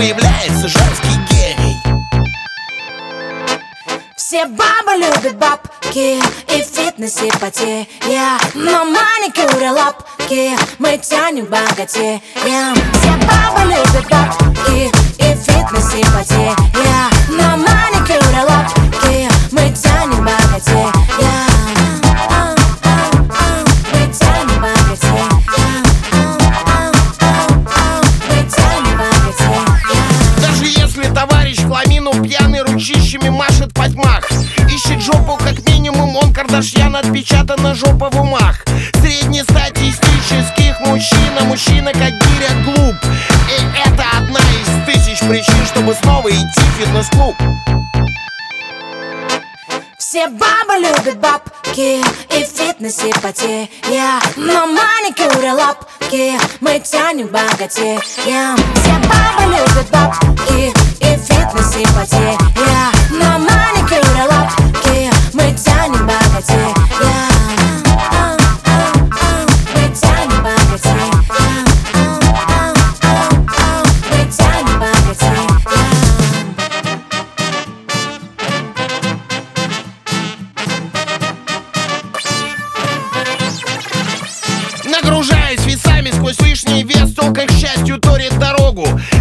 появляется женский гений. Все бабы любят бабки и в фитнесе потея Но маникюры лапки мы тянем богатея Все бабы ручищами машет по тьмах Ищет жопу как минимум, он Кардашьян отпечатана жопа в умах Среднестатистических мужчина, мужчина как гиря глуп. И это одна из тысяч причин, чтобы снова идти в фитнес-клуб. Все бабы любят бабки и в фитнесе потея Но маникюры лапки мы тянем богатея Все бабы любят бабки и в Нагружаясь